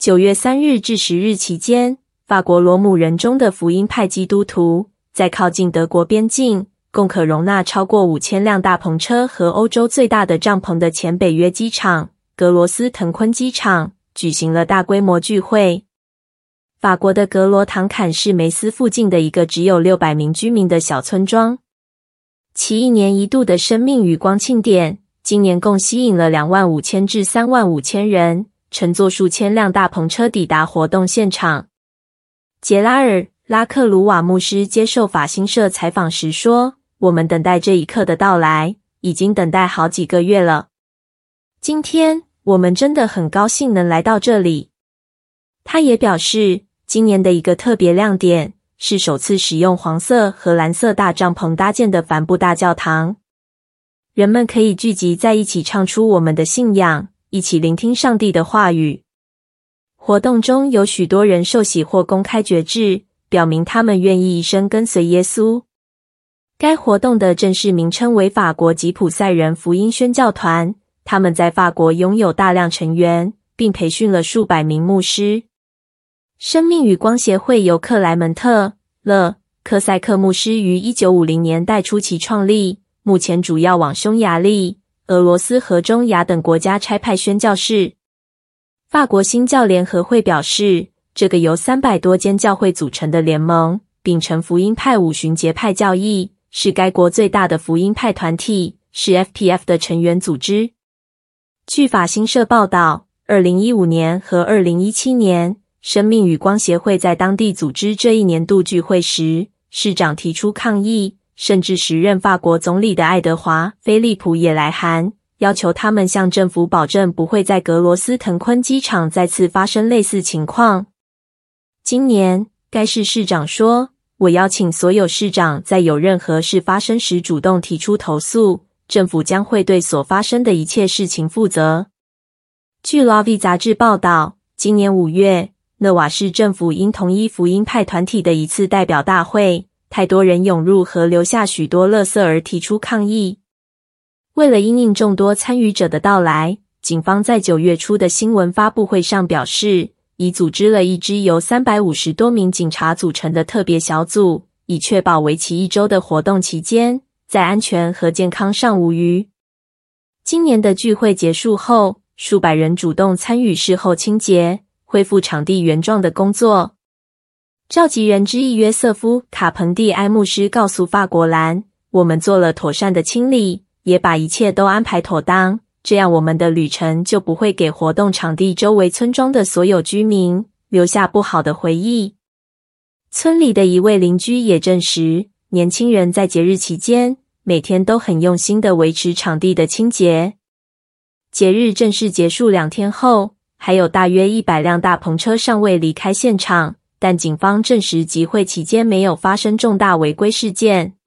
九月三日至十日期间，法国罗姆人中的福音派基督徒在靠近德国边境，共可容纳超过五千辆大篷车和欧洲最大的帐篷的前北约机场格罗斯滕昆机场举行了大规模聚会。法国的格罗唐坎是梅斯附近的一个只有六百名居民的小村庄。其一年一度的生命与光庆典，今年共吸引了两万五千至三万五千人，乘坐数千辆大篷车抵达活动现场。杰拉尔·拉克鲁瓦牧师接受法新社采访时说：“我们等待这一刻的到来，已经等待好几个月了。今天，我们真的很高兴能来到这里。”他也表示。今年的一个特别亮点是首次使用黄色和蓝色大帐篷搭建的帆布大教堂。人们可以聚集在一起，唱出我们的信仰，一起聆听上帝的话语。活动中有许多人受洗或公开决志，表明他们愿意一生跟随耶稣。该活动的正式名称为法国吉普赛人福音宣教团，他们在法国拥有大量成员，并培训了数百名牧师。生命与光协会由克莱门特·勒克塞克牧师于一九五零年代初期创立，目前主要往匈牙利、俄罗斯和中亚等国家差派宣教士。法国新教联合会表示，这个由三百多间教会组成的联盟，秉承福音派五旬节派教义，是该国最大的福音派团体，是 FPF 的成员组织。据法新社报道，二零一五年和二零一七年。生命与光协会在当地组织这一年度聚会时，市长提出抗议，甚至时任法国总理的爱德华·菲利普也来函，要求他们向政府保证不会在格罗斯滕昆机场再次发生类似情况。今年，该市市长说：“我邀请所有市长在有任何事发生时主动提出投诉，政府将会对所发生的一切事情负责。”据《La Vie》杂志报道，今年五月。纳瓦市政府因同一福音派团体的一次代表大会，太多人涌入和留下许多垃圾而提出抗议。为了因应众多参与者的到来，警方在九月初的新闻发布会上表示，已组织了一支由三百五十多名警察组成的特别小组，以确保为期一周的活动期间，在安全和健康上无虞。今年的聚会结束后，数百人主动参与事后清洁。恢复场地原状的工作。召集人之一约瑟夫·卡彭蒂埃牧师告诉法国兰：“我们做了妥善的清理，也把一切都安排妥当，这样我们的旅程就不会给活动场地周围村庄的所有居民留下不好的回忆。”村里的一位邻居也证实，年轻人在节日期间每天都很用心的维持场地的清洁。节日正式结束两天后，还有大约一百辆大篷车尚未离开现场，但警方证实集会期间没有发生重大违规事件。